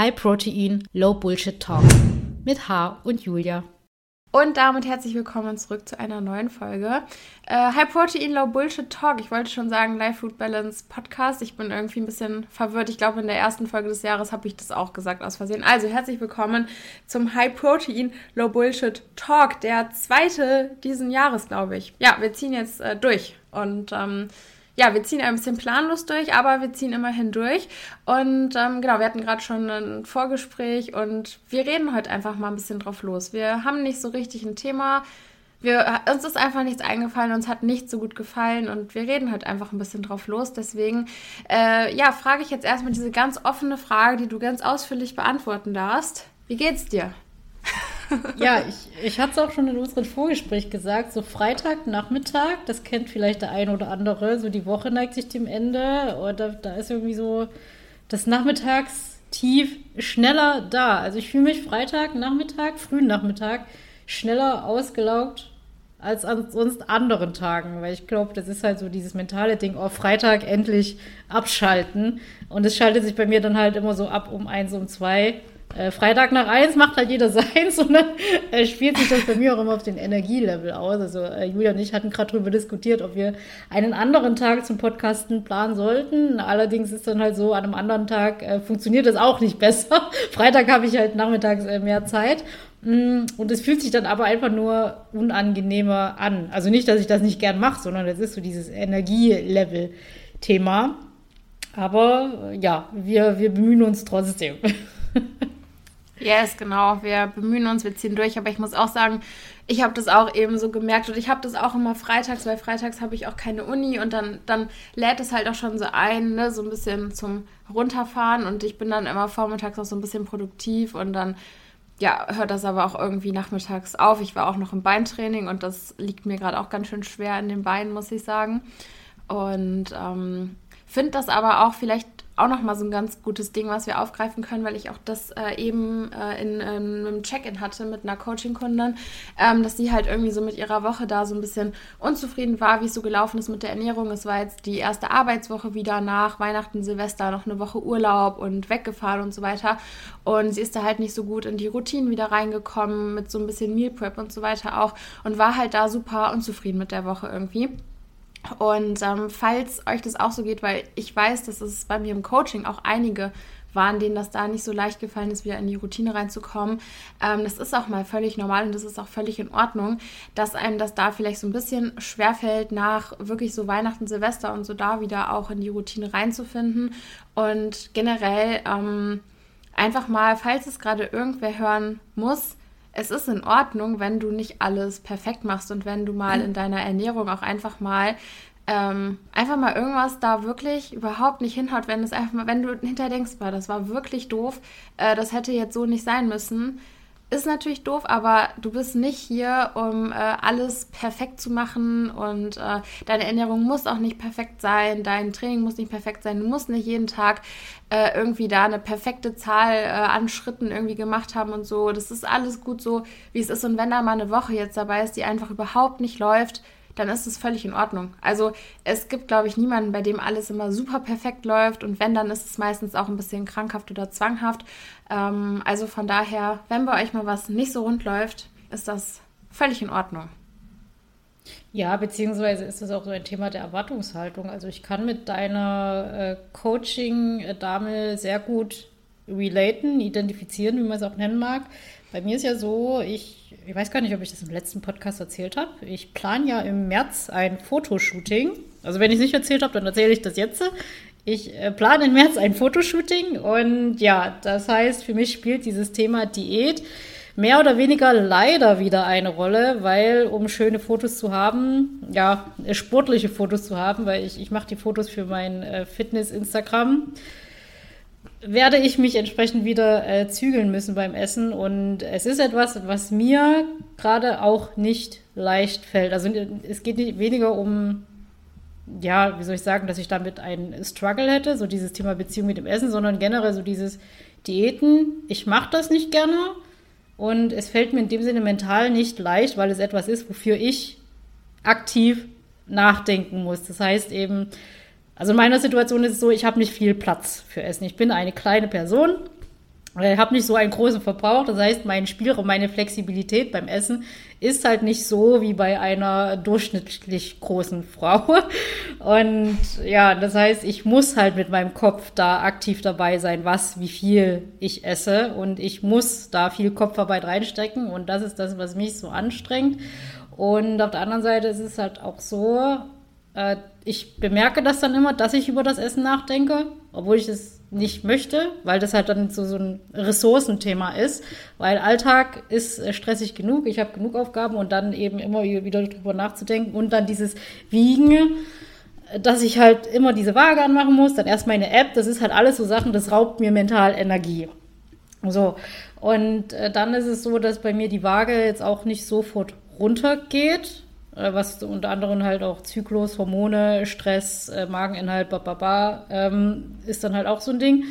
High Protein, Low Bullshit Talk mit H und Julia. Und damit herzlich willkommen zurück zu einer neuen Folge. Äh, High Protein, Low Bullshit Talk. Ich wollte schon sagen Life Food Balance Podcast. Ich bin irgendwie ein bisschen verwirrt. Ich glaube, in der ersten Folge des Jahres habe ich das auch gesagt aus Versehen. Also herzlich willkommen zum High Protein, Low Bullshit Talk. Der zweite diesen Jahres, glaube ich. Ja, wir ziehen jetzt äh, durch. Und ähm, ja, wir ziehen ein bisschen planlos durch, aber wir ziehen immerhin durch. Und ähm, genau, wir hatten gerade schon ein Vorgespräch und wir reden heute einfach mal ein bisschen drauf los. Wir haben nicht so richtig ein Thema. Wir, uns ist einfach nichts eingefallen, uns hat nichts so gut gefallen und wir reden heute einfach ein bisschen drauf los. Deswegen, äh, ja, frage ich jetzt erstmal diese ganz offene Frage, die du ganz ausführlich beantworten darfst. Wie geht's dir? ja, ich, ich hatte es auch schon in unserem Vorgespräch gesagt, so Freitagnachmittag, das kennt vielleicht der eine oder andere, so die Woche neigt sich dem Ende da, da ist irgendwie so das Nachmittagstief schneller da. Also ich fühle mich Freitagnachmittag, frühen Nachmittag, schneller ausgelaugt als an sonst anderen Tagen, weil ich glaube, das ist halt so dieses mentale Ding, oh, Freitag endlich abschalten. Und es schaltet sich bei mir dann halt immer so ab um eins, um zwei. Äh, Freitag nach eins macht halt jeder seins und dann äh, spielt sich das bei mir auch immer auf den Energielevel aus. Also äh, Julia und ich hatten gerade darüber diskutiert, ob wir einen anderen Tag zum Podcasten planen sollten. Allerdings ist dann halt so, an einem anderen Tag äh, funktioniert das auch nicht besser. Freitag habe ich halt nachmittags äh, mehr Zeit. Mm, und es fühlt sich dann aber einfach nur unangenehmer an. Also nicht, dass ich das nicht gern mache, sondern das ist so dieses Energielevel-Thema. Aber ja, wir, wir bemühen uns trotzdem. Yes, genau. Wir bemühen uns, wir ziehen durch. Aber ich muss auch sagen, ich habe das auch eben so gemerkt und ich habe das auch immer freitags, weil freitags habe ich auch keine Uni und dann, dann lädt es halt auch schon so ein, ne, so ein bisschen zum Runterfahren und ich bin dann immer vormittags auch so ein bisschen produktiv und dann, ja, hört das aber auch irgendwie nachmittags auf. Ich war auch noch im Beintraining und das liegt mir gerade auch ganz schön schwer in den Beinen, muss ich sagen. Und ähm, finde das aber auch vielleicht auch nochmal so ein ganz gutes Ding, was wir aufgreifen können, weil ich auch das äh, eben äh, in, in einem Check-in hatte mit einer Coaching-Kundin, ähm, dass sie halt irgendwie so mit ihrer Woche da so ein bisschen unzufrieden war, wie es so gelaufen ist mit der Ernährung. Es war jetzt die erste Arbeitswoche wieder nach Weihnachten, Silvester, noch eine Woche Urlaub und weggefahren und so weiter. Und sie ist da halt nicht so gut in die Routinen wieder reingekommen, mit so ein bisschen Meal Prep und so weiter auch und war halt da super unzufrieden mit der Woche irgendwie. Und ähm, falls euch das auch so geht, weil ich weiß, dass es bei mir im Coaching auch einige waren, denen das da nicht so leicht gefallen ist, wieder in die Routine reinzukommen. Ähm, das ist auch mal völlig normal und das ist auch völlig in Ordnung, dass einem das da vielleicht so ein bisschen schwerfällt, nach wirklich so Weihnachten, Silvester und so da wieder auch in die Routine reinzufinden. Und generell ähm, einfach mal, falls es gerade irgendwer hören muss, es ist in Ordnung, wenn du nicht alles perfekt machst und wenn du mal in deiner Ernährung auch einfach mal ähm, einfach mal irgendwas da wirklich überhaupt nicht hinhaut, wenn es einfach mal, wenn du hinterher denkst, das war wirklich doof, äh, das hätte jetzt so nicht sein müssen, ist natürlich doof, aber du bist nicht hier, um äh, alles perfekt zu machen und äh, deine Ernährung muss auch nicht perfekt sein, dein Training muss nicht perfekt sein, du musst nicht jeden Tag äh, irgendwie da eine perfekte Zahl äh, an Schritten irgendwie gemacht haben und so. Das ist alles gut so, wie es ist. Und wenn da mal eine Woche jetzt dabei ist, die einfach überhaupt nicht läuft, dann ist es völlig in Ordnung. Also es gibt, glaube ich, niemanden, bei dem alles immer super perfekt läuft und wenn, dann ist es meistens auch ein bisschen krankhaft oder zwanghaft. Ähm, also von daher, wenn bei euch mal was nicht so rund läuft, ist das völlig in Ordnung. Ja, beziehungsweise ist das auch so ein Thema der Erwartungshaltung. Also ich kann mit deiner äh, Coaching-Dame sehr gut relaten, identifizieren, wie man es auch nennen mag. Bei mir ist ja so, ich ich weiß gar nicht, ob ich das im letzten Podcast erzählt habe. Ich plane ja im März ein Fotoshooting. Also wenn ich es nicht erzählt habe, dann erzähle ich das jetzt. Ich äh, plane im März ein Fotoshooting und ja, das heißt, für mich spielt dieses Thema Diät mehr oder weniger leider wieder eine Rolle, weil um schöne Fotos zu haben, ja, sportliche Fotos zu haben, weil ich, ich mache die Fotos für mein äh, Fitness-Instagram werde ich mich entsprechend wieder äh, zügeln müssen beim Essen. Und es ist etwas, was mir gerade auch nicht leicht fällt. Also es geht nicht weniger um, ja, wie soll ich sagen, dass ich damit einen Struggle hätte, so dieses Thema Beziehung mit dem Essen, sondern generell so dieses Diäten. Ich mache das nicht gerne und es fällt mir in dem Sinne mental nicht leicht, weil es etwas ist, wofür ich aktiv nachdenken muss. Das heißt eben, also in meiner Situation ist es so, ich habe nicht viel Platz für Essen. Ich bin eine kleine Person. Ich habe nicht so einen großen Verbrauch, das heißt, mein Spielraum, meine Flexibilität beim Essen ist halt nicht so wie bei einer durchschnittlich großen Frau. Und ja, das heißt, ich muss halt mit meinem Kopf da aktiv dabei sein, was, wie viel ich esse. Und ich muss da viel Kopfarbeit reinstecken. Und das ist das, was mich so anstrengt. Und auf der anderen Seite ist es halt auch so, äh, ich bemerke das dann immer, dass ich über das Essen nachdenke, obwohl ich es nicht möchte, weil das halt dann so, so ein Ressourcenthema ist, weil Alltag ist äh, stressig genug, ich habe genug Aufgaben und dann eben immer wieder drüber nachzudenken und dann dieses Wiegen, dass ich halt immer diese Waage anmachen muss, dann erst meine App, das ist halt alles so Sachen, das raubt mir mental Energie. So, und äh, dann ist es so, dass bei mir die Waage jetzt auch nicht sofort runtergeht, äh, was unter anderem halt auch Zyklus, Hormone, Stress, äh, Mageninhalt, bababa, ähm, ist dann halt auch so ein Ding.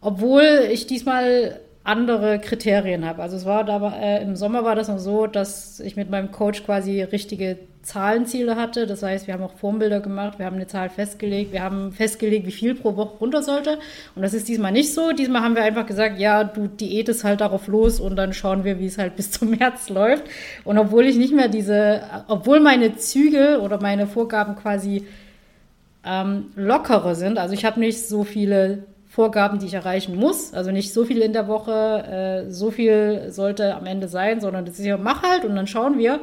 Obwohl ich diesmal andere Kriterien habe. Also es war da äh, im Sommer war das noch so, dass ich mit meinem Coach quasi richtige Zahlenziele hatte. Das heißt, wir haben auch Formbilder gemacht, wir haben eine Zahl festgelegt, wir haben festgelegt, wie viel pro Woche runter sollte. Und das ist diesmal nicht so. Diesmal haben wir einfach gesagt, ja, du diätest halt darauf los und dann schauen wir, wie es halt bis zum März läuft. Und obwohl ich nicht mehr diese, obwohl meine Züge oder meine Vorgaben quasi ähm, lockerer sind, also ich habe nicht so viele Vorgaben, die ich erreichen muss. Also nicht so viel in der Woche, äh, so viel sollte am Ende sein, sondern das ist ja, mach halt und dann schauen wir.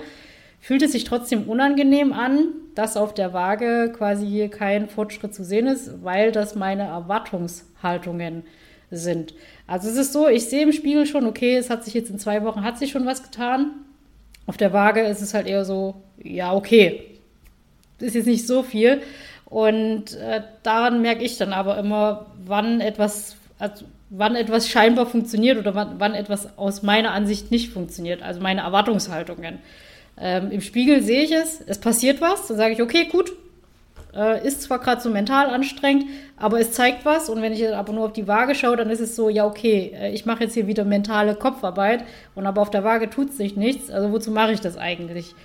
Fühlt es sich trotzdem unangenehm an, dass auf der Waage quasi kein Fortschritt zu sehen ist, weil das meine Erwartungshaltungen sind. Also es ist so, ich sehe im Spiegel schon, okay, es hat sich jetzt in zwei Wochen, hat sich schon was getan. Auf der Waage ist es halt eher so, ja, okay, ist jetzt nicht so viel. Und äh, daran merke ich dann aber immer, wann etwas, also wann etwas scheinbar funktioniert oder wann, wann etwas aus meiner Ansicht nicht funktioniert, also meine Erwartungshaltungen. Ähm, Im Spiegel sehe ich es, es passiert was, dann sage ich, okay, gut, äh, ist zwar gerade so mental anstrengend, aber es zeigt was. Und wenn ich aber nur auf die Waage schaue, dann ist es so, ja, okay, äh, ich mache jetzt hier wieder mentale Kopfarbeit und aber auf der Waage tut sich nichts. Also wozu mache ich das eigentlich?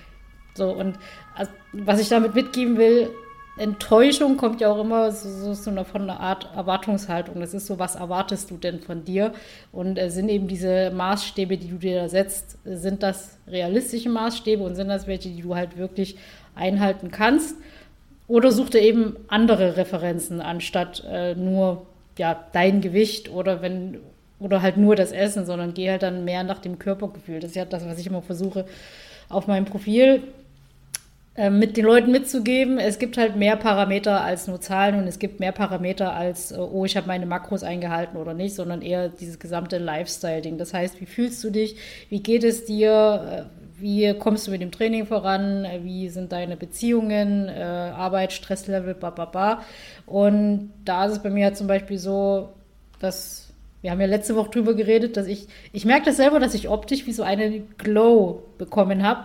So, und also, was ich damit mitgeben will, Enttäuschung kommt ja auch immer so, so eine, von einer Art Erwartungshaltung. Das ist so, was erwartest du denn von dir? Und äh, sind eben diese Maßstäbe, die du dir da setzt, sind das realistische Maßstäbe und sind das welche, die du halt wirklich einhalten kannst? Oder such dir eben andere Referenzen anstatt äh, nur ja, dein Gewicht oder wenn oder halt nur das Essen, sondern geh halt dann mehr nach dem Körpergefühl. Das ist ja das, was ich immer versuche auf meinem Profil mit den Leuten mitzugeben, es gibt halt mehr Parameter als nur Zahlen und es gibt mehr Parameter als, äh, oh, ich habe meine Makros eingehalten oder nicht, sondern eher dieses gesamte Lifestyle-Ding. Das heißt, wie fühlst du dich, wie geht es dir, äh, wie kommst du mit dem Training voran, äh, wie sind deine Beziehungen, Arbeit, Stresslevel, bla. Und da ist es bei mir halt zum Beispiel so, dass wir haben ja letzte Woche drüber geredet, dass ich, ich merke das selber, dass ich optisch wie so einen Glow bekommen habe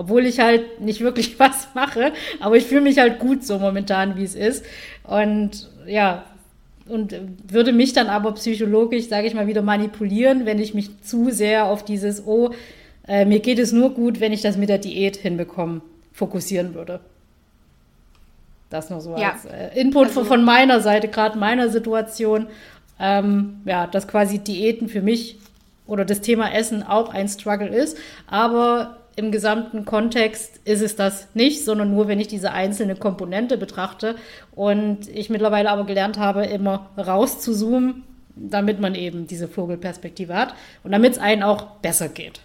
obwohl ich halt nicht wirklich was mache, aber ich fühle mich halt gut so momentan, wie es ist. Und ja, und würde mich dann aber psychologisch, sage ich mal, wieder manipulieren, wenn ich mich zu sehr auf dieses, oh, äh, mir geht es nur gut, wenn ich das mit der Diät hinbekomme, fokussieren würde. Das nur so ja. als äh, Input also, von meiner Seite, gerade meiner Situation. Ähm, ja, dass quasi Diäten für mich oder das Thema Essen auch ein Struggle ist. Aber im gesamten Kontext ist es das nicht, sondern nur, wenn ich diese einzelne Komponente betrachte und ich mittlerweile aber gelernt habe, immer raus zu zoomen, damit man eben diese Vogelperspektive hat und damit es einen auch besser geht.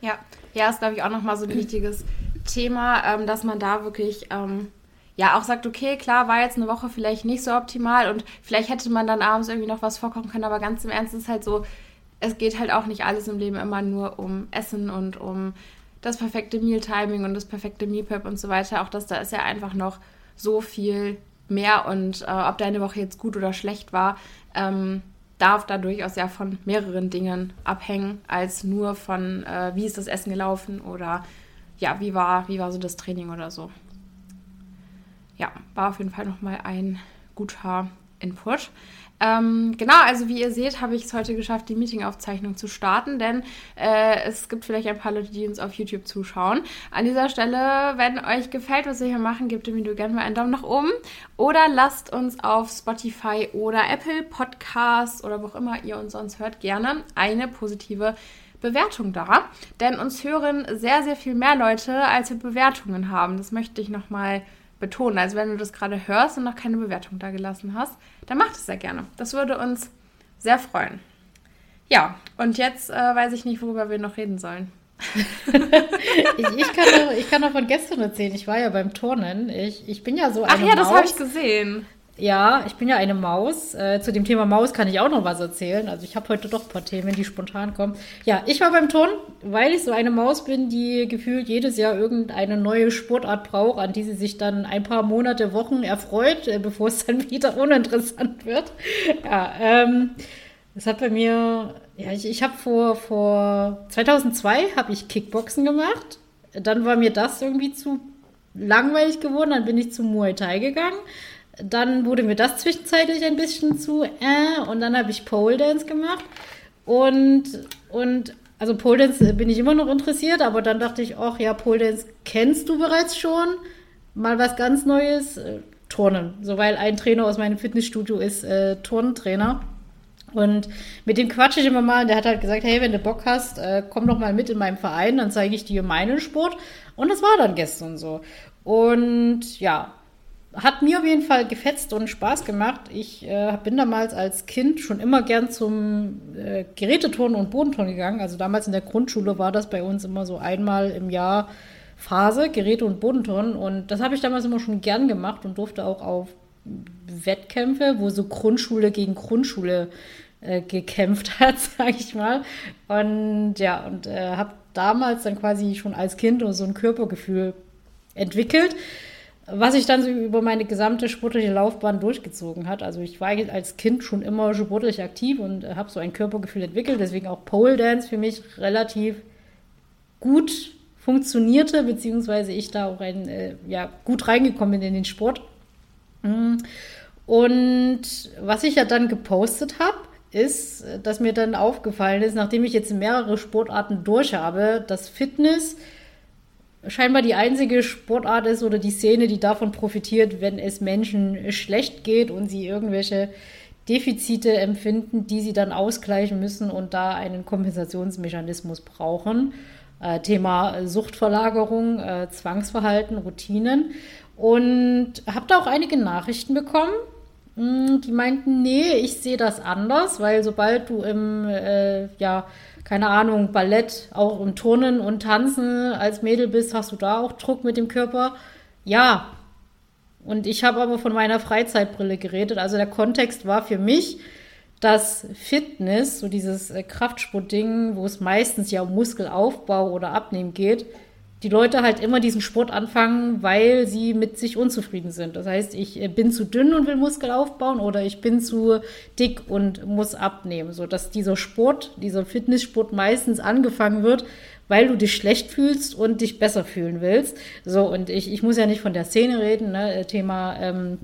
Ja, ja, ist glaube ich auch nochmal so ein wichtiges Thema, ähm, dass man da wirklich ähm, ja auch sagt, okay, klar, war jetzt eine Woche vielleicht nicht so optimal und vielleicht hätte man dann abends irgendwie noch was vorkochen können, aber ganz im Ernst ist es halt so, es geht halt auch nicht alles im Leben immer nur um Essen und um das perfekte Meal-Timing und das perfekte Meal-Prep und so weiter. Auch das, da ist ja einfach noch so viel mehr und äh, ob deine Woche jetzt gut oder schlecht war, ähm, darf da durchaus ja von mehreren Dingen abhängen, als nur von, äh, wie ist das Essen gelaufen oder ja, wie war, wie war so das Training oder so. Ja, war auf jeden Fall nochmal ein guter Input. Ähm, genau, also wie ihr seht, habe ich es heute geschafft, die Meetingaufzeichnung zu starten, denn äh, es gibt vielleicht ein paar Leute, die uns auf YouTube zuschauen. An dieser Stelle, wenn euch gefällt, was wir hier machen, gebt dem Video gerne mal einen Daumen nach oben oder lasst uns auf Spotify oder Apple Podcasts oder wo auch immer ihr uns sonst hört, gerne eine positive Bewertung da. Denn uns hören sehr, sehr viel mehr Leute, als wir Bewertungen haben. Das möchte ich nochmal betonen. Also wenn du das gerade hörst und noch keine Bewertung da gelassen hast, dann mach das sehr gerne. Das würde uns sehr freuen. Ja, und jetzt äh, weiß ich nicht, worüber wir noch reden sollen. ich, ich, kann noch, ich kann noch von gestern erzählen. Ich war ja beim Turnen. Ich, ich bin ja so eine Ach ja, das habe ich gesehen. Ja, ich bin ja eine Maus. Äh, zu dem Thema Maus kann ich auch noch was erzählen. Also ich habe heute doch ein paar Themen, die spontan kommen. Ja, ich war beim Turnen, weil ich so eine Maus bin, die gefühlt jedes Jahr irgendeine neue Sportart braucht, an die sie sich dann ein paar Monate, Wochen erfreut, äh, bevor es dann wieder uninteressant wird. Ja, ähm, das hat bei mir, ja, ich, ich habe vor, vor 2002 habe ich Kickboxen gemacht. Dann war mir das irgendwie zu langweilig geworden. Dann bin ich zu Muay Thai gegangen. Dann wurde mir das zwischenzeitlich ein bisschen zu äh, und dann habe ich Pole Dance gemacht. Und, und also Pole Dance bin ich immer noch interessiert, aber dann dachte ich, ach ja, Pole Dance kennst du bereits schon. Mal was ganz Neues, äh, Turnen. So, weil ein Trainer aus meinem Fitnessstudio ist äh, Turntrainer. Und mit dem quatsche ich immer mal. Und der hat halt gesagt, hey, wenn du Bock hast, äh, komm doch mal mit in meinem Verein, dann zeige ich dir meinen Sport. Und das war dann gestern so. Und ja, hat mir auf jeden Fall gefetzt und Spaß gemacht. Ich äh, bin damals als Kind schon immer gern zum äh, Geräteturnen und Bodenturnen gegangen. Also damals in der Grundschule war das bei uns immer so einmal im Jahr Phase, Geräte- und Bodenturnen. Und das habe ich damals immer schon gern gemacht und durfte auch auf Wettkämpfe, wo so Grundschule gegen Grundschule äh, gekämpft hat, sage ich mal. Und ja, und äh, habe damals dann quasi schon als Kind so ein Körpergefühl entwickelt was sich dann so über meine gesamte sportliche Laufbahn durchgezogen hat. Also ich war als Kind schon immer sportlich aktiv und habe so ein Körpergefühl entwickelt, deswegen auch Pole Dance für mich relativ gut funktionierte, beziehungsweise ich da auch ein, äh, ja, gut reingekommen bin in den Sport. Mm. Und was ich ja dann gepostet habe, ist, dass mir dann aufgefallen ist, nachdem ich jetzt mehrere Sportarten durch habe, dass Fitness scheinbar die einzige Sportart ist oder die Szene, die davon profitiert, wenn es Menschen schlecht geht und sie irgendwelche Defizite empfinden, die sie dann ausgleichen müssen und da einen Kompensationsmechanismus brauchen. Äh, Thema Suchtverlagerung, äh, Zwangsverhalten, Routinen. Und habe da auch einige Nachrichten bekommen, hm, die meinten, nee, ich sehe das anders, weil sobald du im, äh, ja, keine Ahnung, Ballett, auch im Turnen und Tanzen als Mädel bist, hast du da auch Druck mit dem Körper? Ja. Und ich habe aber von meiner Freizeitbrille geredet. Also der Kontext war für mich, dass Fitness, so dieses äh, Kraftsportding, wo es meistens ja um Muskelaufbau oder Abnehmen geht, die Leute halt immer diesen Sport anfangen, weil sie mit sich unzufrieden sind. Das heißt, ich äh, bin zu dünn und will Muskel aufbauen oder ich bin zu dick und muss abnehmen. So dass dieser Sport, dieser Fitnesssport meistens angefangen wird, weil du dich schlecht fühlst und dich besser fühlen willst. So, und ich, ich muss ja nicht von der Szene reden, ne? Äh, Thema ähm,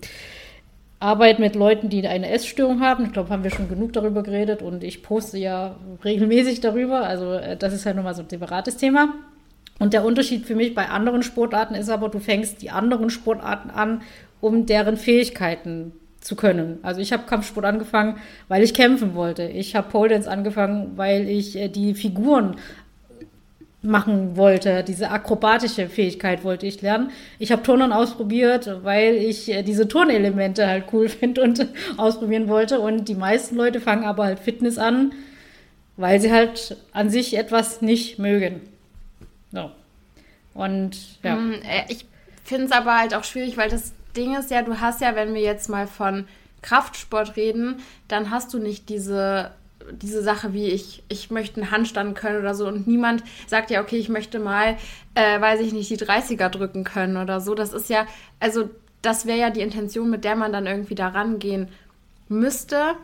Arbeit mit Leuten, die eine Essstörung haben. Ich glaube, haben wir schon genug darüber geredet und ich poste ja regelmäßig darüber. Also äh, das ist halt nochmal so ein separates Thema. Und der Unterschied für mich bei anderen Sportarten ist aber, du fängst die anderen Sportarten an, um deren Fähigkeiten zu können. Also ich habe Kampfsport angefangen, weil ich kämpfen wollte. Ich habe Pole Dance angefangen, weil ich äh, die Figuren machen wollte. Diese akrobatische Fähigkeit wollte ich lernen. Ich habe Turnen ausprobiert, weil ich äh, diese Turnelemente halt cool finde und ausprobieren wollte. Und die meisten Leute fangen aber halt Fitness an, weil sie halt an sich etwas nicht mögen. Und ja. Mm, äh, ich finde es aber halt auch schwierig, weil das Ding ist ja, du hast ja, wenn wir jetzt mal von Kraftsport reden, dann hast du nicht diese diese Sache wie ich, ich möchte einen Handstand können oder so und niemand sagt ja, okay, ich möchte mal, äh, weiß ich nicht, die 30er drücken können oder so. Das ist ja, also das wäre ja die Intention, mit der man dann irgendwie da rangehen müsste,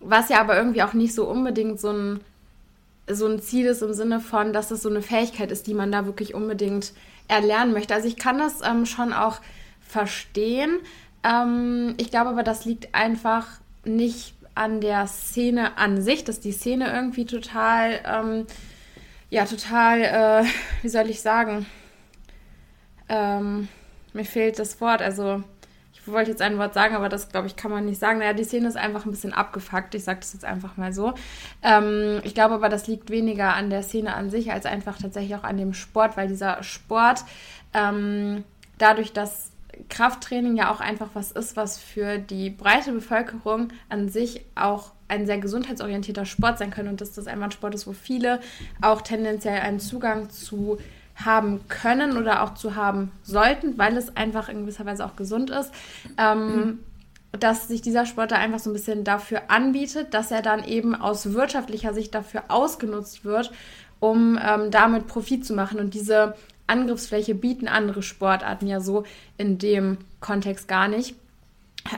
was ja aber irgendwie auch nicht so unbedingt so ein so ein Ziel ist im Sinne von, dass es so eine Fähigkeit ist, die man da wirklich unbedingt erlernen möchte. Also ich kann das ähm, schon auch verstehen. Ähm, ich glaube aber, das liegt einfach nicht an der Szene an sich, dass die Szene irgendwie total, ähm, ja, total, äh, wie soll ich sagen, ähm, mir fehlt das Wort, also ich wollte jetzt ein Wort sagen, aber das, glaube ich, kann man nicht sagen. Naja, die Szene ist einfach ein bisschen abgefuckt. Ich sage das jetzt einfach mal so. Ähm, ich glaube aber, das liegt weniger an der Szene an sich, als einfach tatsächlich auch an dem Sport, weil dieser Sport ähm, dadurch, dass Krafttraining ja auch einfach was ist, was für die breite Bevölkerung an sich auch ein sehr gesundheitsorientierter Sport sein kann und dass das einfach ein Sport ist, wo viele auch tendenziell einen Zugang zu haben können oder auch zu haben sollten, weil es einfach in gewisser Weise auch gesund ist. Ähm. Dass sich dieser Sport da einfach so ein bisschen dafür anbietet, dass er dann eben aus wirtschaftlicher Sicht dafür ausgenutzt wird, um ähm, damit Profit zu machen. Und diese Angriffsfläche bieten andere Sportarten ja so in dem Kontext gar nicht.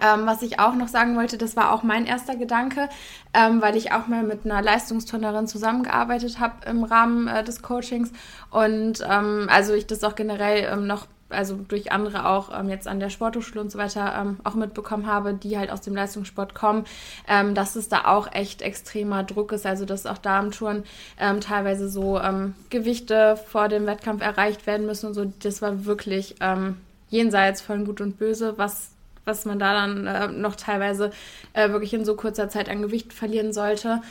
Ähm, was ich auch noch sagen wollte, das war auch mein erster Gedanke, ähm, weil ich auch mal mit einer Leistungsturnerin zusammengearbeitet habe im Rahmen äh, des Coachings und ähm, also ich das auch generell ähm, noch also durch andere auch ähm, jetzt an der Sporthochschule und so weiter ähm, auch mitbekommen habe, die halt aus dem Leistungssport kommen, dass es da auch echt extremer Druck ist. Also dass auch da am Touren teilweise so Gewichte vor dem Wettkampf erreicht werden müssen und so. Das war wirklich jenseits von Gut und Böse, was was man da dann äh, noch teilweise äh, wirklich in so kurzer Zeit an Gewicht verlieren sollte.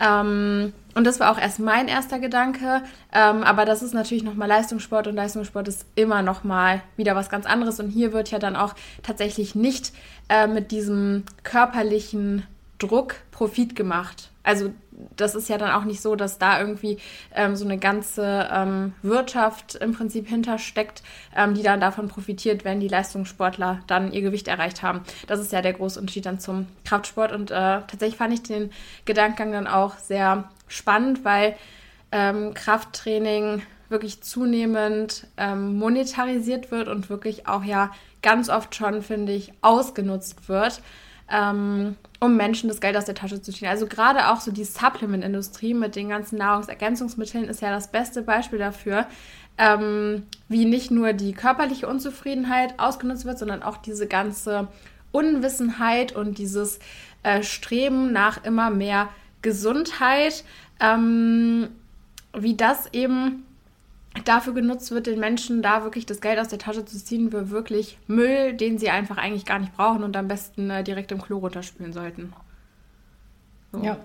Ähm, und das war auch erst mein erster Gedanke. Ähm, aber das ist natürlich nochmal Leistungssport und Leistungssport ist immer nochmal wieder was ganz anderes. Und hier wird ja dann auch tatsächlich nicht äh, mit diesem körperlichen Druck Profit gemacht. Also das ist ja dann auch nicht so, dass da irgendwie ähm, so eine ganze ähm, Wirtschaft im Prinzip hintersteckt, ähm, die dann davon profitiert, wenn die Leistungssportler dann ihr Gewicht erreicht haben. Das ist ja der große Unterschied dann zum Kraftsport. Und äh, tatsächlich fand ich den Gedankengang dann auch sehr spannend, weil ähm, Krafttraining wirklich zunehmend ähm, monetarisiert wird und wirklich auch ja ganz oft schon, finde ich, ausgenutzt wird ähm, um Menschen das Geld aus der Tasche zu ziehen. Also gerade auch so die Supplement-Industrie mit den ganzen Nahrungsergänzungsmitteln ist ja das beste Beispiel dafür, ähm, wie nicht nur die körperliche Unzufriedenheit ausgenutzt wird, sondern auch diese ganze Unwissenheit und dieses äh, Streben nach immer mehr Gesundheit, ähm, wie das eben dafür genutzt wird, den Menschen da wirklich das Geld aus der Tasche zu ziehen für wirklich Müll, den sie einfach eigentlich gar nicht brauchen und am besten äh, direkt im Klo runterspülen sollten. So. Ja,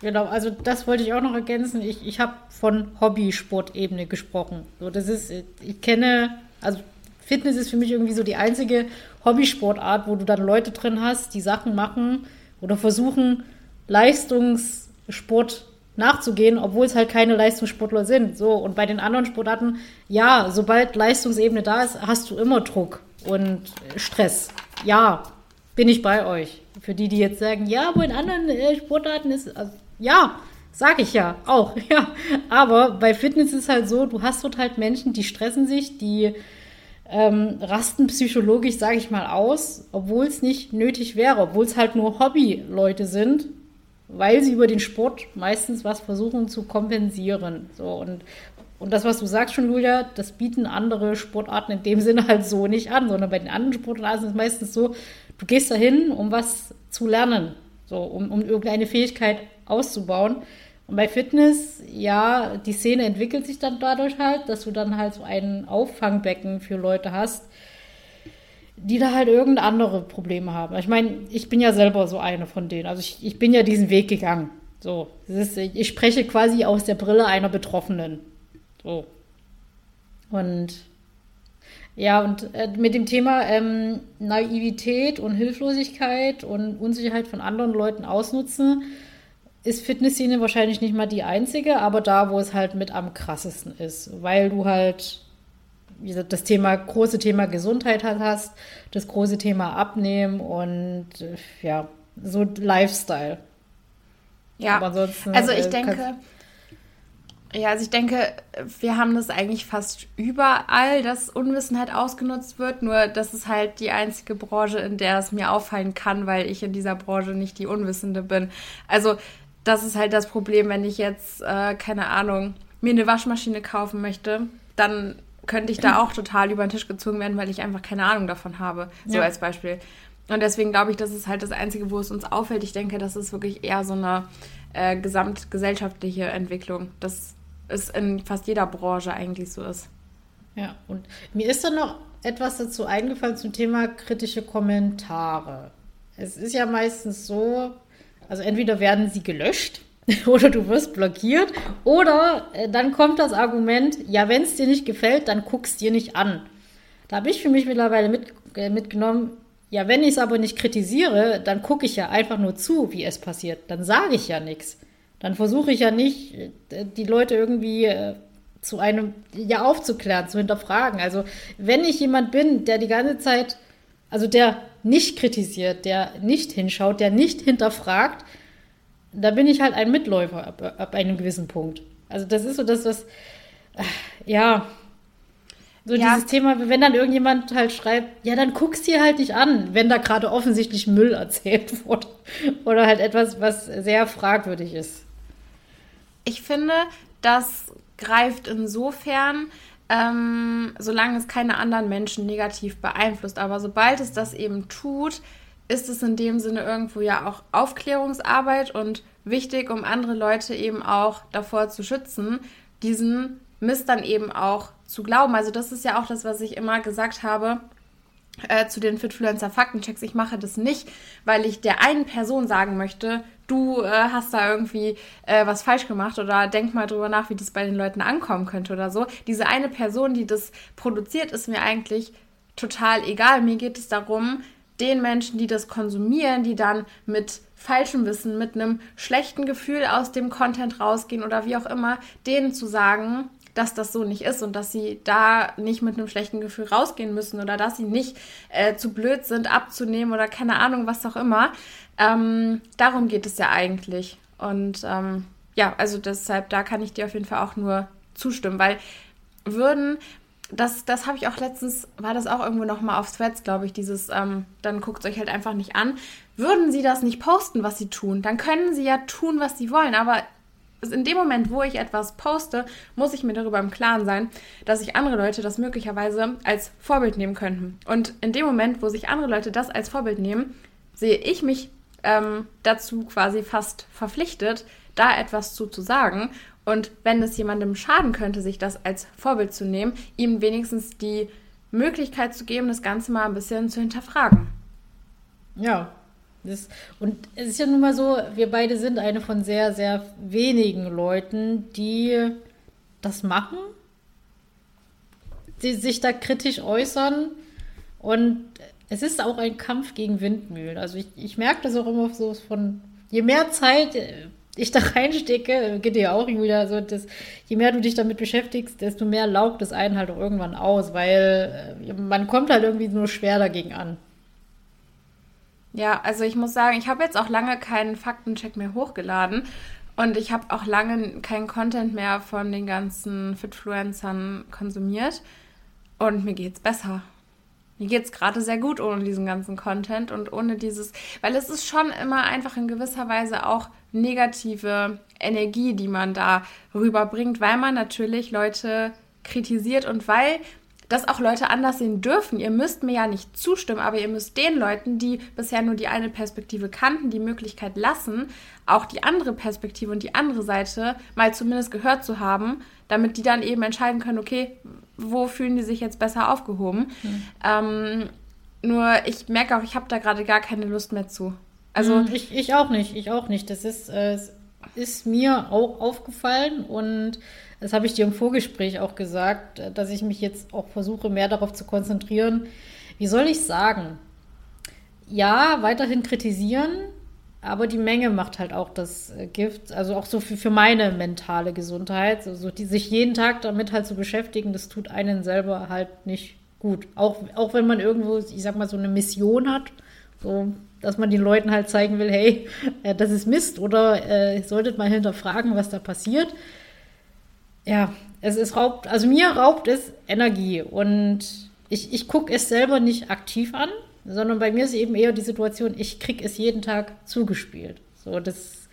genau. Also das wollte ich auch noch ergänzen. Ich, ich habe von Hobbysportebene gesprochen. So, das ist, ich kenne, also Fitness ist für mich irgendwie so die einzige Hobbysportart, wo du dann Leute drin hast, die Sachen machen oder versuchen, Leistungssport nachzugehen, obwohl es halt keine Leistungssportler sind. So, und bei den anderen Sportarten, ja, sobald Leistungsebene da ist, hast du immer Druck und Stress. Ja, bin ich bei euch. Für die, die jetzt sagen, ja, wo in anderen äh, Sportarten ist, also, ja, sag ich ja, auch, ja. Aber bei Fitness ist halt so, du hast dort halt Menschen, die stressen sich, die ähm, rasten psychologisch, sage ich mal, aus, obwohl es nicht nötig wäre, obwohl es halt nur Hobbyleute sind weil sie über den Sport meistens was versuchen zu kompensieren. So und und das, was du sagst schon, Julia, das bieten andere Sportarten in dem Sinne halt so nicht an, sondern bei den anderen Sportarten ist es meistens so, du gehst dahin, um was zu lernen, so um, um irgendeine Fähigkeit auszubauen. Und bei Fitness, ja, die Szene entwickelt sich dann dadurch halt, dass du dann halt so ein Auffangbecken für Leute hast, die da halt irgendeine andere Probleme haben. Ich meine, ich bin ja selber so eine von denen. Also ich, ich bin ja diesen Weg gegangen. So, ist, ich spreche quasi aus der Brille einer Betroffenen. So. Und ja, und äh, mit dem Thema ähm, Naivität und Hilflosigkeit und Unsicherheit von anderen Leuten ausnutzen, ist Fitnessszene wahrscheinlich nicht mal die einzige, aber da, wo es halt mit am krassesten ist, weil du halt das Thema, große Thema Gesundheit hast, das große Thema Abnehmen und äh, ja, so Lifestyle. Ja, also ich äh, denke, ja, also ich denke, wir haben das eigentlich fast überall, dass Unwissenheit ausgenutzt wird. Nur das ist halt die einzige Branche, in der es mir auffallen kann, weil ich in dieser Branche nicht die Unwissende bin. Also das ist halt das Problem, wenn ich jetzt, äh, keine Ahnung, mir eine Waschmaschine kaufen möchte, dann könnte ich da auch total über den Tisch gezogen werden, weil ich einfach keine Ahnung davon habe. So ja. als Beispiel. Und deswegen glaube ich, das ist halt das Einzige, wo es uns auffällt. Ich denke, das ist wirklich eher so eine äh, gesamtgesellschaftliche Entwicklung, dass es in fast jeder Branche eigentlich so ist. Ja, und mir ist dann noch etwas dazu eingefallen zum Thema kritische Kommentare. Es ist ja meistens so, also entweder werden sie gelöscht oder du wirst blockiert oder äh, dann kommt das Argument, ja, wenn es dir nicht gefällt, dann guck's dir nicht an. Da habe ich für mich mittlerweile mit, äh, mitgenommen, ja, wenn ich es aber nicht kritisiere, dann gucke ich ja einfach nur zu, wie es passiert. Dann sage ich ja nichts. Dann versuche ich ja nicht, äh, die Leute irgendwie äh, zu einem, ja, aufzuklären, zu hinterfragen. Also, wenn ich jemand bin, der die ganze Zeit, also der nicht kritisiert, der nicht hinschaut, der nicht hinterfragt, da bin ich halt ein Mitläufer ab, ab einem gewissen Punkt. Also, das ist so das, was, äh, ja, so ja. dieses Thema, wenn dann irgendjemand halt schreibt, ja, dann guckst dir halt nicht an, wenn da gerade offensichtlich Müll erzählt wurde. Oder halt etwas, was sehr fragwürdig ist. Ich finde, das greift insofern, ähm, solange es keine anderen Menschen negativ beeinflusst. Aber sobald es das eben tut, ist es in dem Sinne irgendwo ja auch Aufklärungsarbeit und wichtig, um andere Leute eben auch davor zu schützen, diesen Mist dann eben auch zu glauben. Also das ist ja auch das, was ich immer gesagt habe äh, zu den Fitfluencer Faktenchecks. Ich mache das nicht, weil ich der einen Person sagen möchte, du äh, hast da irgendwie äh, was falsch gemacht oder denk mal drüber nach, wie das bei den Leuten ankommen könnte oder so. Diese eine Person, die das produziert, ist mir eigentlich total egal. Mir geht es darum, den Menschen, die das konsumieren, die dann mit falschem Wissen, mit einem schlechten Gefühl aus dem Content rausgehen oder wie auch immer, denen zu sagen, dass das so nicht ist und dass sie da nicht mit einem schlechten Gefühl rausgehen müssen oder dass sie nicht äh, zu blöd sind, abzunehmen oder keine Ahnung, was auch immer. Ähm, darum geht es ja eigentlich. Und ähm, ja, also deshalb, da kann ich dir auf jeden Fall auch nur zustimmen, weil würden, das, das habe ich auch letztens, war das auch irgendwo nochmal auf Threads, glaube ich, dieses, ähm, dann guckt es euch halt einfach nicht an. Würden sie das nicht posten, was sie tun, dann können sie ja tun, was sie wollen, aber in dem Moment, wo ich etwas poste, muss ich mir darüber im Klaren sein, dass sich andere Leute das möglicherweise als Vorbild nehmen könnten. Und in dem Moment, wo sich andere Leute das als Vorbild nehmen, sehe ich mich ähm, dazu quasi fast verpflichtet, da etwas zu, zu sagen. Und wenn es jemandem schaden könnte, sich das als Vorbild zu nehmen, ihm wenigstens die Möglichkeit zu geben, das Ganze mal ein bisschen zu hinterfragen. Ja, das, und es ist ja nun mal so, wir beide sind eine von sehr, sehr wenigen Leuten, die das machen, die sich da kritisch äußern. Und es ist auch ein Kampf gegen Windmühlen. Also ich, ich merke das auch immer so von, je mehr Zeit ich da reinstecke, geht dir auch irgendwie so, dass, je mehr du dich damit beschäftigst, desto mehr laugt es einen halt auch irgendwann aus, weil äh, man kommt halt irgendwie nur schwer dagegen an. Ja, also ich muss sagen, ich habe jetzt auch lange keinen Faktencheck mehr hochgeladen und ich habe auch lange keinen Content mehr von den ganzen Fitfluencern konsumiert und mir geht's besser. Mir geht's gerade sehr gut ohne diesen ganzen Content und ohne dieses, weil es ist schon immer einfach in gewisser Weise auch negative Energie, die man da rüberbringt, weil man natürlich Leute kritisiert und weil das auch Leute anders sehen dürfen. Ihr müsst mir ja nicht zustimmen, aber ihr müsst den Leuten, die bisher nur die eine Perspektive kannten, die Möglichkeit lassen, auch die andere Perspektive und die andere Seite mal zumindest gehört zu haben, damit die dann eben entscheiden können, okay, wo fühlen die sich jetzt besser aufgehoben. Mhm. Ähm, nur ich merke auch, ich habe da gerade gar keine Lust mehr zu. Also hm, ich, ich auch nicht, ich auch nicht. Das ist, äh, ist mir auch aufgefallen und das habe ich dir im Vorgespräch auch gesagt, dass ich mich jetzt auch versuche, mehr darauf zu konzentrieren. Wie soll ich sagen? Ja, weiterhin kritisieren, aber die Menge macht halt auch das äh, Gift. Also auch so für, für meine mentale Gesundheit. Also die, sich jeden Tag damit halt zu beschäftigen, das tut einen selber halt nicht gut. Auch, auch wenn man irgendwo, ich sag mal, so eine Mission hat, so, dass man den Leuten halt zeigen will, hey, äh, das ist Mist oder äh, solltet mal hinterfragen, was da passiert ja, es ist raubt, also mir raubt es Energie und ich, ich gucke es selber nicht aktiv an, sondern bei mir ist eben eher die Situation, ich kriege es jeden Tag zugespielt. So, das,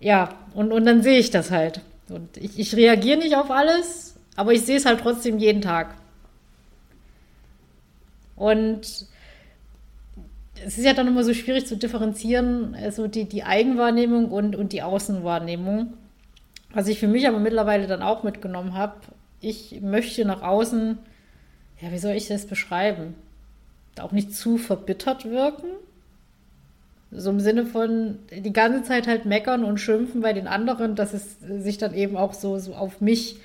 ja, und, und dann sehe ich das halt. Und ich, ich reagiere nicht auf alles, aber ich sehe es halt trotzdem jeden Tag. Und es ist ja dann immer so schwierig zu differenzieren, also die, die Eigenwahrnehmung und, und die Außenwahrnehmung. Was ich für mich aber mittlerweile dann auch mitgenommen habe, ich möchte nach außen, ja, wie soll ich das beschreiben? Auch nicht zu verbittert wirken. So im Sinne von die ganze Zeit halt meckern und schimpfen bei den anderen, dass es sich dann eben auch so, so auf mich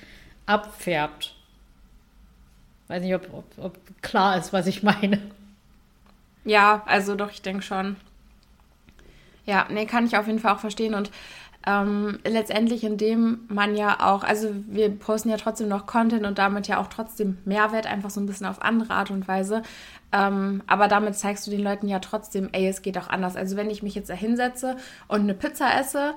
abfärbt. Weiß nicht, ob, ob, ob klar ist, was ich meine. Ja, also doch, ich denke schon. Ja, nee, kann ich auf jeden Fall auch verstehen. Und ähm, letztendlich, indem man ja auch, also wir posten ja trotzdem noch Content und damit ja auch trotzdem Mehrwert, einfach so ein bisschen auf andere Art und Weise. Ähm, aber damit zeigst du den Leuten ja trotzdem, ey, es geht auch anders. Also wenn ich mich jetzt da hinsetze und eine Pizza esse,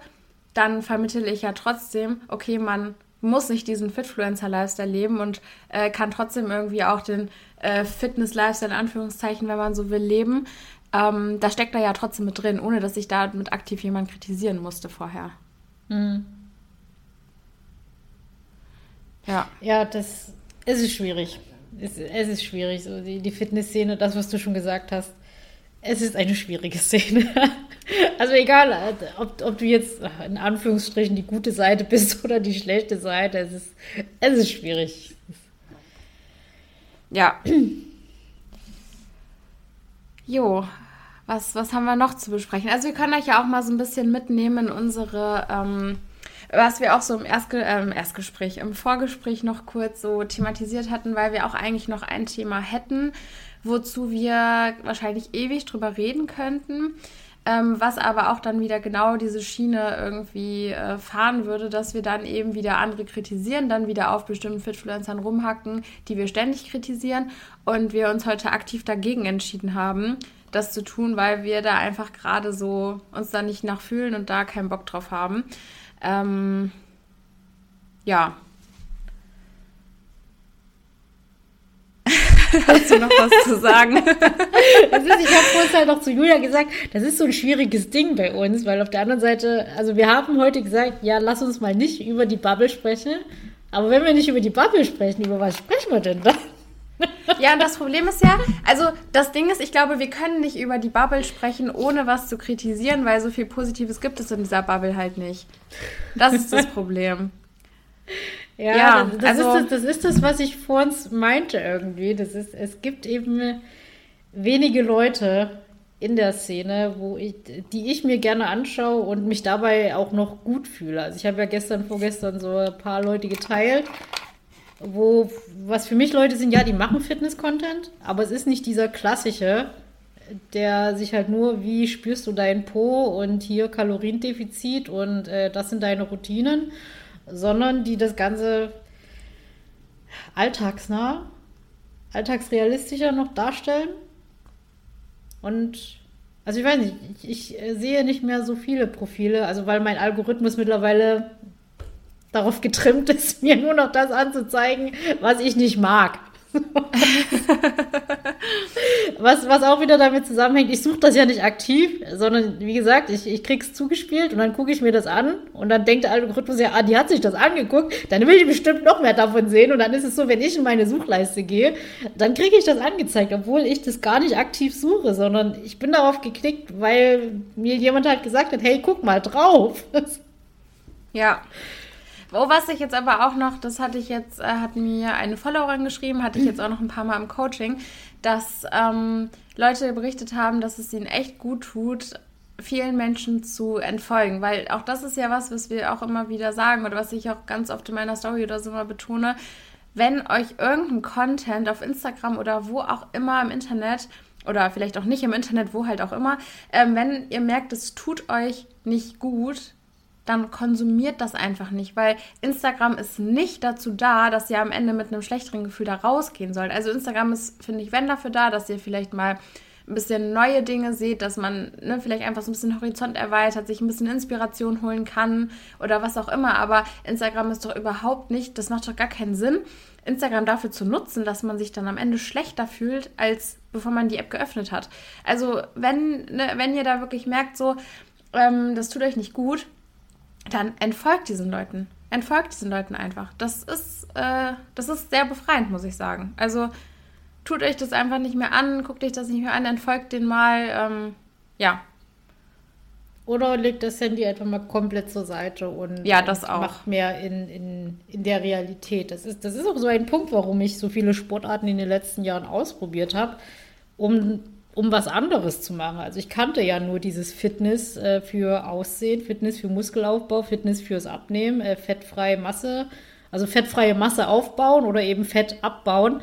dann vermittle ich ja trotzdem, okay, man muss nicht diesen Fitfluencer-Lifestyle leben und äh, kann trotzdem irgendwie auch den äh, Fitness-Lifestyle in Anführungszeichen, wenn man so will, leben. Ähm, da steckt da ja trotzdem mit drin, ohne dass ich da mit aktiv jemand kritisieren musste vorher. Mhm. Ja. Ja, das es ist schwierig. Es, es ist schwierig, so die, die Fitnessszene, das, was du schon gesagt hast. Es ist eine schwierige Szene. Also egal, ob, ob du jetzt in Anführungsstrichen die gute Seite bist oder die schlechte Seite, es ist, es ist schwierig. Ja. Jo, was, was haben wir noch zu besprechen? Also wir können euch ja auch mal so ein bisschen mitnehmen in unsere, ähm, was wir auch so im Erstge äh, Erstgespräch, im Vorgespräch noch kurz so thematisiert hatten, weil wir auch eigentlich noch ein Thema hätten, wozu wir wahrscheinlich ewig drüber reden könnten. Ähm, was aber auch dann wieder genau diese Schiene irgendwie äh, fahren würde, dass wir dann eben wieder andere kritisieren, dann wieder auf bestimmten Fitfluencern rumhacken, die wir ständig kritisieren und wir uns heute aktiv dagegen entschieden haben, das zu tun, weil wir da einfach gerade so uns da nicht nachfühlen und da keinen Bock drauf haben. Ähm, ja, Hast du noch was zu sagen? Ist, ich habe vorhin halt noch zu Julia gesagt, das ist so ein schwieriges Ding bei uns, weil auf der anderen Seite, also wir haben heute gesagt, ja, lass uns mal nicht über die Bubble sprechen. Aber wenn wir nicht über die Bubble sprechen, über was sprechen wir denn da? Ja, und das Problem ist ja, also das Ding ist, ich glaube, wir können nicht über die Bubble sprechen, ohne was zu kritisieren, weil so viel Positives gibt es in dieser Bubble halt nicht. Das ist das Problem. Ja, ja das, also, ist das, das ist das, was ich vor uns meinte irgendwie. Das ist, es gibt eben wenige Leute in der Szene, wo ich, die ich mir gerne anschaue und mich dabei auch noch gut fühle. Also ich habe ja gestern, vorgestern so ein paar Leute geteilt, wo, was für mich Leute sind, ja, die machen Fitness-Content, aber es ist nicht dieser klassische, der sich halt nur, wie spürst du deinen Po und hier Kaloriendefizit und äh, das sind deine Routinen, sondern die das Ganze alltagsnah, alltagsrealistischer noch darstellen. Und also ich weiß nicht, ich, ich, sehe nicht mehr so viele Profile, also weil mein Algorithmus mittlerweile darauf getrimmt ist, mir nur noch das anzuzeigen, was ich nicht mag. was, was auch wieder damit zusammenhängt, ich suche das ja nicht aktiv, sondern wie gesagt, ich, ich krieg's zugespielt und dann gucke ich mir das an und dann denkt der Algorithmus ja, ah, die hat sich das angeguckt, dann will ich bestimmt noch mehr davon sehen und dann ist es so, wenn ich in meine Suchleiste gehe, dann kriege ich das angezeigt, obwohl ich das gar nicht aktiv suche, sondern ich bin darauf geklickt, weil mir jemand halt gesagt hat, hey, guck mal drauf. ja. Oh, was ich jetzt aber auch noch, das hatte ich jetzt, äh, hat mir eine Followerin geschrieben, hatte ich jetzt auch noch ein paar Mal im Coaching, dass ähm, Leute berichtet haben, dass es ihnen echt gut tut, vielen Menschen zu entfolgen, weil auch das ist ja was, was wir auch immer wieder sagen oder was ich auch ganz oft in meiner Story oder so mal betone. Wenn euch irgendein Content auf Instagram oder wo auch immer im Internet oder vielleicht auch nicht im Internet, wo halt auch immer, ähm, wenn ihr merkt, es tut euch nicht gut, dann konsumiert das einfach nicht, weil Instagram ist nicht dazu da, dass ihr am Ende mit einem schlechteren Gefühl da rausgehen sollt. Also Instagram ist, finde ich, wenn dafür da, dass ihr vielleicht mal ein bisschen neue Dinge seht, dass man ne, vielleicht einfach so ein bisschen Horizont erweitert, sich ein bisschen Inspiration holen kann oder was auch immer. Aber Instagram ist doch überhaupt nicht, das macht doch gar keinen Sinn, Instagram dafür zu nutzen, dass man sich dann am Ende schlechter fühlt, als bevor man die App geöffnet hat. Also wenn, ne, wenn ihr da wirklich merkt, so, ähm, das tut euch nicht gut, dann entfolgt diesen Leuten. Entfolgt diesen Leuten einfach. Das ist, äh, das ist sehr befreiend, muss ich sagen. Also tut euch das einfach nicht mehr an, guckt euch das nicht mehr an, entfolgt den mal. Ähm, ja. Oder legt das Handy einfach mal komplett zur Seite und, ja, das auch. macht mehr in, in, in der Realität. Das ist, das ist auch so ein Punkt, warum ich so viele Sportarten in den letzten Jahren ausprobiert habe, um, um was anderes zu machen. Also ich kannte ja nur dieses Fitness äh, für Aussehen, Fitness für Muskelaufbau, Fitness fürs Abnehmen, äh, fettfreie Masse, also fettfreie Masse aufbauen oder eben Fett abbauen.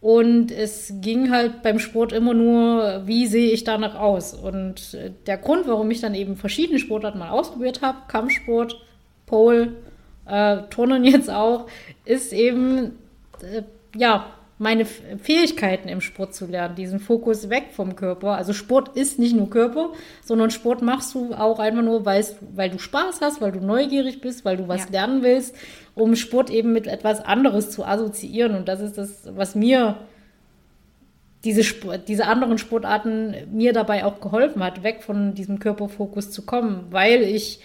Und es ging halt beim Sport immer nur, wie sehe ich danach aus? Und äh, der Grund, warum ich dann eben verschiedene Sportarten mal ausprobiert habe, Kampfsport, Pole, äh, Turnen jetzt auch, ist eben, äh, ja, meine Fähigkeiten im Sport zu lernen, diesen Fokus weg vom Körper. Also Sport ist nicht nur Körper, sondern Sport machst du auch einfach nur, weil du Spaß hast, weil du neugierig bist, weil du was ja. lernen willst, um Sport eben mit etwas anderes zu assoziieren. Und das ist das, was mir diese, diese anderen Sportarten mir dabei auch geholfen hat, weg von diesem Körperfokus zu kommen, weil ich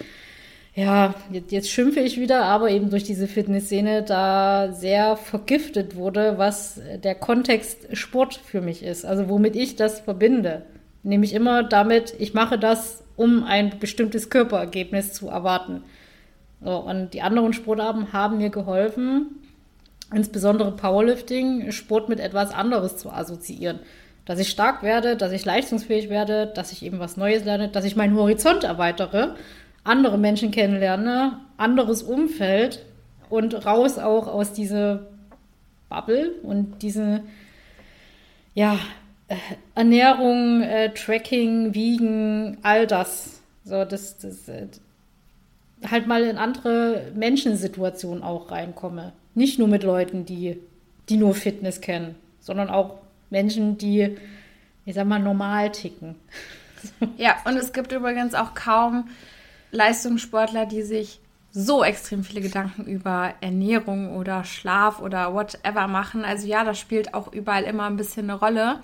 ja, jetzt, schimpfe ich wieder, aber eben durch diese Fitnessszene da sehr vergiftet wurde, was der Kontext Sport für mich ist. Also womit ich das verbinde. Nämlich immer damit, ich mache das, um ein bestimmtes Körperergebnis zu erwarten. So, und die anderen Sportarten haben mir geholfen, insbesondere Powerlifting, Sport mit etwas anderes zu assoziieren. Dass ich stark werde, dass ich leistungsfähig werde, dass ich eben was Neues lerne, dass ich meinen Horizont erweitere andere Menschen kennenlerne, anderes Umfeld und raus auch aus dieser Bubble und diese, ja, äh, Ernährung, äh, Tracking, Wiegen, all das. So, das, das äh, halt mal in andere Menschensituationen auch reinkomme. Nicht nur mit Leuten, die, die nur Fitness kennen, sondern auch Menschen, die, ich sag mal, normal ticken. Ja, und es gibt übrigens auch kaum Leistungssportler, die sich so extrem viele Gedanken über Ernährung oder Schlaf oder whatever machen. Also ja, das spielt auch überall immer ein bisschen eine Rolle.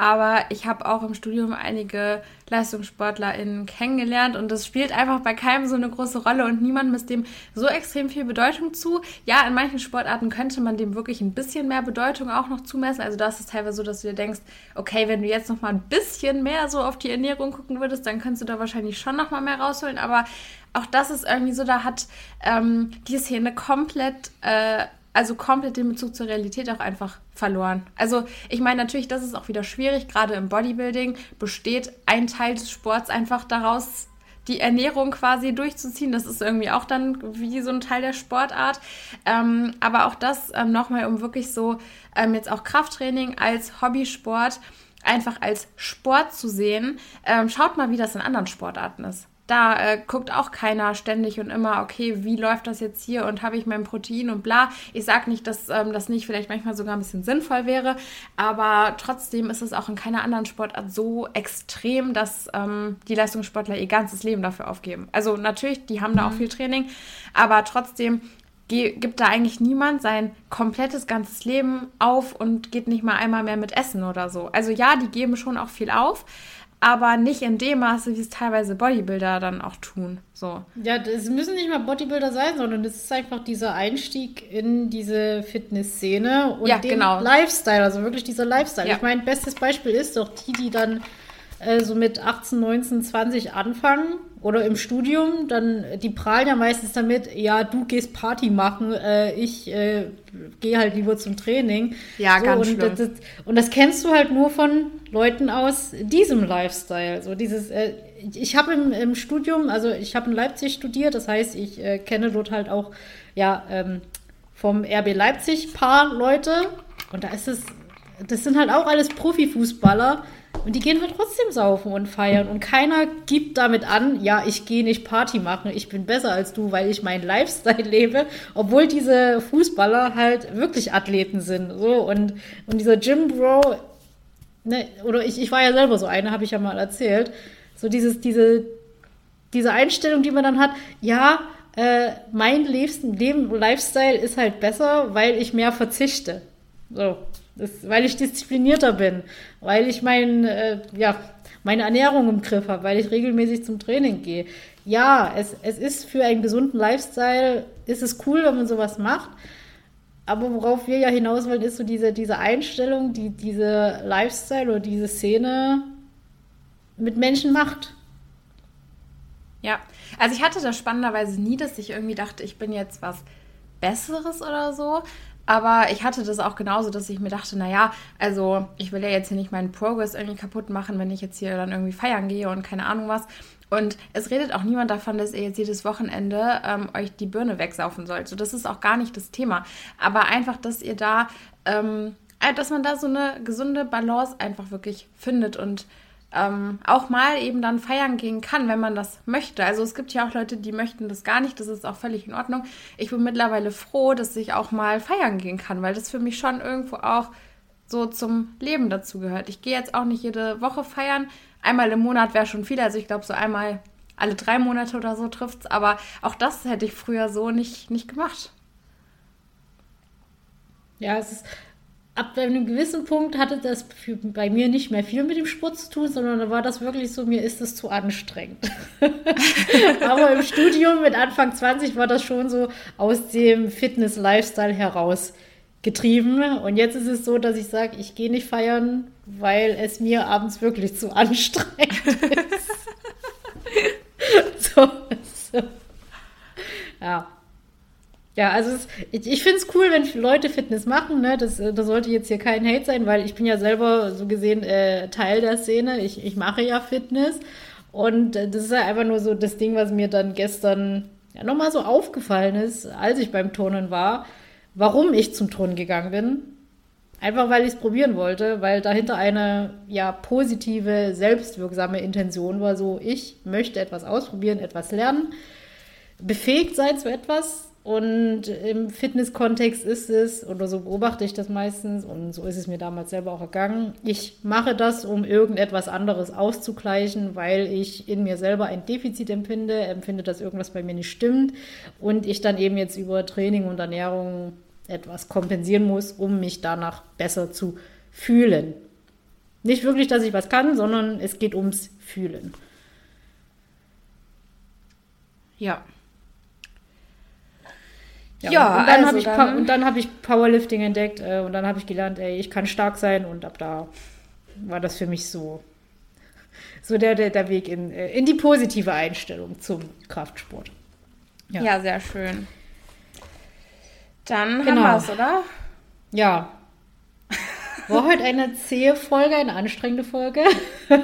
Aber ich habe auch im Studium einige LeistungssportlerInnen kennengelernt und das spielt einfach bei keinem so eine große Rolle und niemand misst dem so extrem viel Bedeutung zu. Ja, in manchen Sportarten könnte man dem wirklich ein bisschen mehr Bedeutung auch noch zumessen. Also da ist es teilweise so, dass du dir denkst, okay, wenn du jetzt noch mal ein bisschen mehr so auf die Ernährung gucken würdest, dann könntest du da wahrscheinlich schon noch mal mehr rausholen. Aber auch das ist irgendwie so, da hat ähm, die Szene komplett äh, also komplett den Bezug zur Realität auch einfach verloren. Also ich meine natürlich, das ist auch wieder schwierig, gerade im Bodybuilding besteht ein Teil des Sports einfach daraus, die Ernährung quasi durchzuziehen. Das ist irgendwie auch dann wie so ein Teil der Sportart. Ähm, aber auch das ähm, nochmal, um wirklich so ähm, jetzt auch Krafttraining als Hobbysport einfach als Sport zu sehen. Ähm, schaut mal, wie das in anderen Sportarten ist. Da äh, guckt auch keiner ständig und immer, okay, wie läuft das jetzt hier und habe ich mein Protein und bla. Ich sage nicht, dass ähm, das nicht vielleicht manchmal sogar ein bisschen sinnvoll wäre, aber trotzdem ist es auch in keiner anderen Sportart so extrem, dass ähm, die Leistungssportler ihr ganzes Leben dafür aufgeben. Also natürlich, die haben da auch mhm. viel Training, aber trotzdem gibt da eigentlich niemand sein komplettes ganzes Leben auf und geht nicht mal einmal mehr mit Essen oder so. Also ja, die geben schon auch viel auf, aber nicht in dem Maße, wie es teilweise Bodybuilder dann auch tun. So. Ja, es müssen nicht mal Bodybuilder sein, sondern es ist einfach dieser Einstieg in diese Fitnessszene und ja, den genau. Lifestyle, also wirklich dieser Lifestyle. Ja. Ich meine, bestes Beispiel ist doch die, die dann äh, so mit 18, 19, 20 anfangen oder im Studium, dann die prahlen ja meistens damit, ja, du gehst Party machen, äh, ich äh, gehe halt lieber zum Training. Ja, so, ganz und schlimm. Das, und das kennst du halt nur von Leuten aus diesem Lifestyle. So dieses, äh, ich habe im, im Studium, also ich habe in Leipzig studiert, das heißt, ich äh, kenne dort halt auch ja ähm, vom RB Leipzig paar Leute und da ist es, das sind halt auch alles Profifußballer und die gehen halt trotzdem saufen und feiern. Und keiner gibt damit an, ja, ich gehe nicht Party machen, ich bin besser als du, weil ich meinen Lifestyle lebe. Obwohl diese Fußballer halt wirklich Athleten sind. So, und, und dieser Jim Bro, ne, oder ich, ich war ja selber so eine, habe ich ja mal erzählt. So dieses, diese, diese Einstellung, die man dann hat, ja, äh, mein Leben, Lifestyle ist halt besser, weil ich mehr verzichte. So. Das, weil ich disziplinierter bin, weil ich mein, äh, ja, meine Ernährung im Griff habe, weil ich regelmäßig zum Training gehe. Ja, es, es ist für einen gesunden Lifestyle, ist es cool, wenn man sowas macht. aber worauf wir ja hinaus wollen, ist so diese, diese Einstellung, die diese Lifestyle oder diese Szene mit Menschen macht. Ja, also ich hatte das spannenderweise nie, dass ich irgendwie dachte, ich bin jetzt was Besseres oder so. Aber ich hatte das auch genauso, dass ich mir dachte, naja, also ich will ja jetzt hier nicht meinen Progress irgendwie kaputt machen, wenn ich jetzt hier dann irgendwie feiern gehe und keine Ahnung was. Und es redet auch niemand davon, dass ihr jetzt jedes Wochenende ähm, euch die Birne wegsaufen sollt. So, das ist auch gar nicht das Thema. Aber einfach, dass ihr da, ähm, äh, dass man da so eine gesunde Balance einfach wirklich findet und ähm, auch mal eben dann feiern gehen kann, wenn man das möchte. Also es gibt ja auch Leute, die möchten das gar nicht. Das ist auch völlig in Ordnung. Ich bin mittlerweile froh, dass ich auch mal feiern gehen kann, weil das für mich schon irgendwo auch so zum Leben dazu gehört. Ich gehe jetzt auch nicht jede Woche feiern. Einmal im Monat wäre schon viel. Also ich glaube, so einmal alle drei Monate oder so trifft es. Aber auch das hätte ich früher so nicht, nicht gemacht. Ja, es ist ab einem gewissen Punkt hatte das für, bei mir nicht mehr viel mit dem Sport zu tun, sondern da war das wirklich so, mir ist es zu anstrengend. Aber im Studium mit Anfang 20 war das schon so aus dem Fitness-Lifestyle heraus getrieben. Und jetzt ist es so, dass ich sage, ich gehe nicht feiern, weil es mir abends wirklich zu anstrengend ist. so, so. Ja. Ja, also es, ich, ich finde es cool, wenn Leute Fitness machen. Ne? Das, das sollte jetzt hier kein Hate sein, weil ich bin ja selber so gesehen äh, Teil der Szene. Ich, ich mache ja Fitness. Und äh, das ist ja einfach nur so das Ding, was mir dann gestern ja, nochmal so aufgefallen ist, als ich beim Turnen war, warum ich zum Turnen gegangen bin. Einfach weil ich es probieren wollte, weil dahinter eine ja positive, selbstwirksame Intention war, so ich möchte etwas ausprobieren, etwas lernen, befähigt sein zu etwas, und im Fitness-Kontext ist es, oder so beobachte ich das meistens, und so ist es mir damals selber auch ergangen, ich mache das, um irgendetwas anderes auszugleichen, weil ich in mir selber ein Defizit empfinde, empfinde, dass irgendwas bei mir nicht stimmt und ich dann eben jetzt über Training und Ernährung etwas kompensieren muss, um mich danach besser zu fühlen. Nicht wirklich, dass ich was kann, sondern es geht ums Fühlen. Ja. Ja, ja und, dann also habe ich, dann... hab ich Powerlifting entdeckt äh, und dann habe ich gelernt, ey, ich kann stark sein und ab da war das für mich so, so der, der, der Weg in, äh, in die positive Einstellung zum Kraftsport. Ja, ja sehr schön. Dann genau. haben wir es, oder? Ja. War heute eine zähe Folge, eine anstrengende Folge.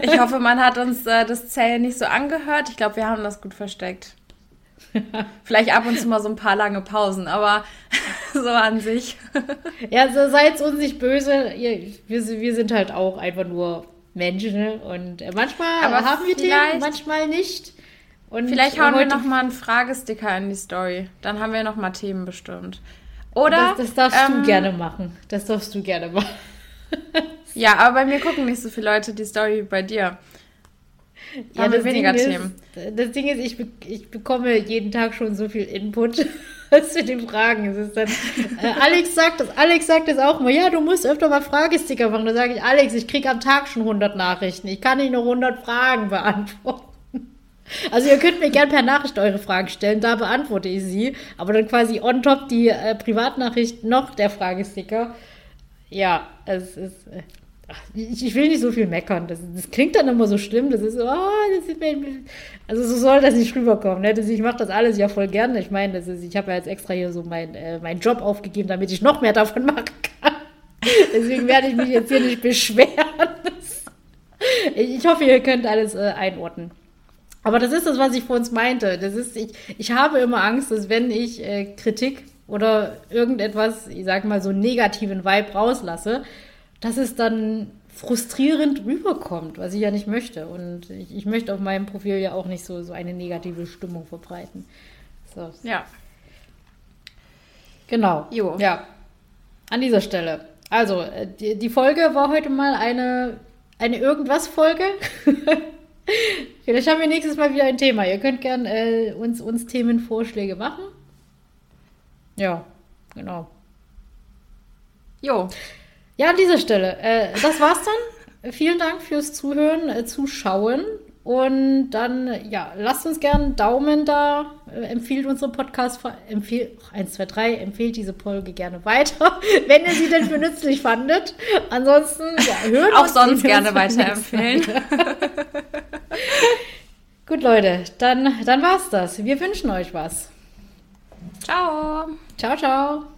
ich hoffe, man hat uns äh, das Zähe nicht so angehört. Ich glaube, wir haben das gut versteckt. Vielleicht ab und zu mal so ein paar lange Pausen, aber so an sich. ja, so seid uns nicht böse. Wir, wir sind halt auch einfach nur Menschen ne? und äh, manchmal aber haben wir Themen, manchmal nicht. Und vielleicht hauen wir noch mal einen Fragesticker in die Story. Dann haben wir noch mal Themen bestimmt. Oder? Das, das darfst ähm, du gerne machen. Das darfst du gerne machen. ja, aber bei mir gucken nicht so viele Leute die Story wie bei dir. Ja, haben das weniger Ding Themen. Ist, das Ding ist, ich, ich bekomme jeden Tag schon so viel Input zu den Fragen. Es ist dann, äh, Alex sagt das, Alex sagt das auch mal, ja, du musst öfter mal Fragesticker machen. Da sage ich, Alex, ich kriege am Tag schon 100 Nachrichten. Ich kann nicht nur 100 Fragen beantworten. Also ihr könnt mir gerne per Nachricht eure Fragen stellen, da beantworte ich sie. Aber dann quasi on top die äh, Privatnachricht noch der Fragesticker. Ja, es ist. Äh, ich, ich, will nicht so viel meckern. Das, das, klingt dann immer so schlimm. Das ist so, oh, das ist also so soll das nicht rüberkommen. Ne? Das, ich mache das alles ja voll gerne. Ich meine, das ist, ich habe ja jetzt extra hier so mein, äh, meinen Job aufgegeben, damit ich noch mehr davon machen kann. Deswegen werde ich mich jetzt hier nicht beschweren. ich hoffe, ihr könnt alles äh, einordnen. Aber das ist das, was ich vor uns meinte. Das ist, ich, ich habe immer Angst, dass wenn ich äh, Kritik oder irgendetwas, ich sag mal so negativen Vibe rauslasse, dass es dann frustrierend rüberkommt, was ich ja nicht möchte. Und ich, ich möchte auf meinem Profil ja auch nicht so, so eine negative Stimmung verbreiten. So. Ja. Genau. Jo. Ja. An dieser Stelle. Also, äh, die, die Folge war heute mal eine, eine Irgendwas-Folge. Vielleicht haben wir nächstes Mal wieder ein Thema. Ihr könnt gern äh, uns, uns Themenvorschläge machen. Ja, genau. Jo. Ja, an dieser Stelle. Äh, das war's dann. Vielen Dank fürs Zuhören, äh, Zuschauen. Und dann, ja, lasst uns gerne einen Daumen da, äh, empfiehlt unsere Podcast, empfiehlt, 1, 2, 3, empfiehlt diese Folge gerne weiter, wenn ihr sie denn für nützlich fandet. Ansonsten, ja, hören Auch sonst gerne weiterempfehlen. Gut, Leute, dann, dann war's das. Wir wünschen euch was. Ciao. Ciao, ciao.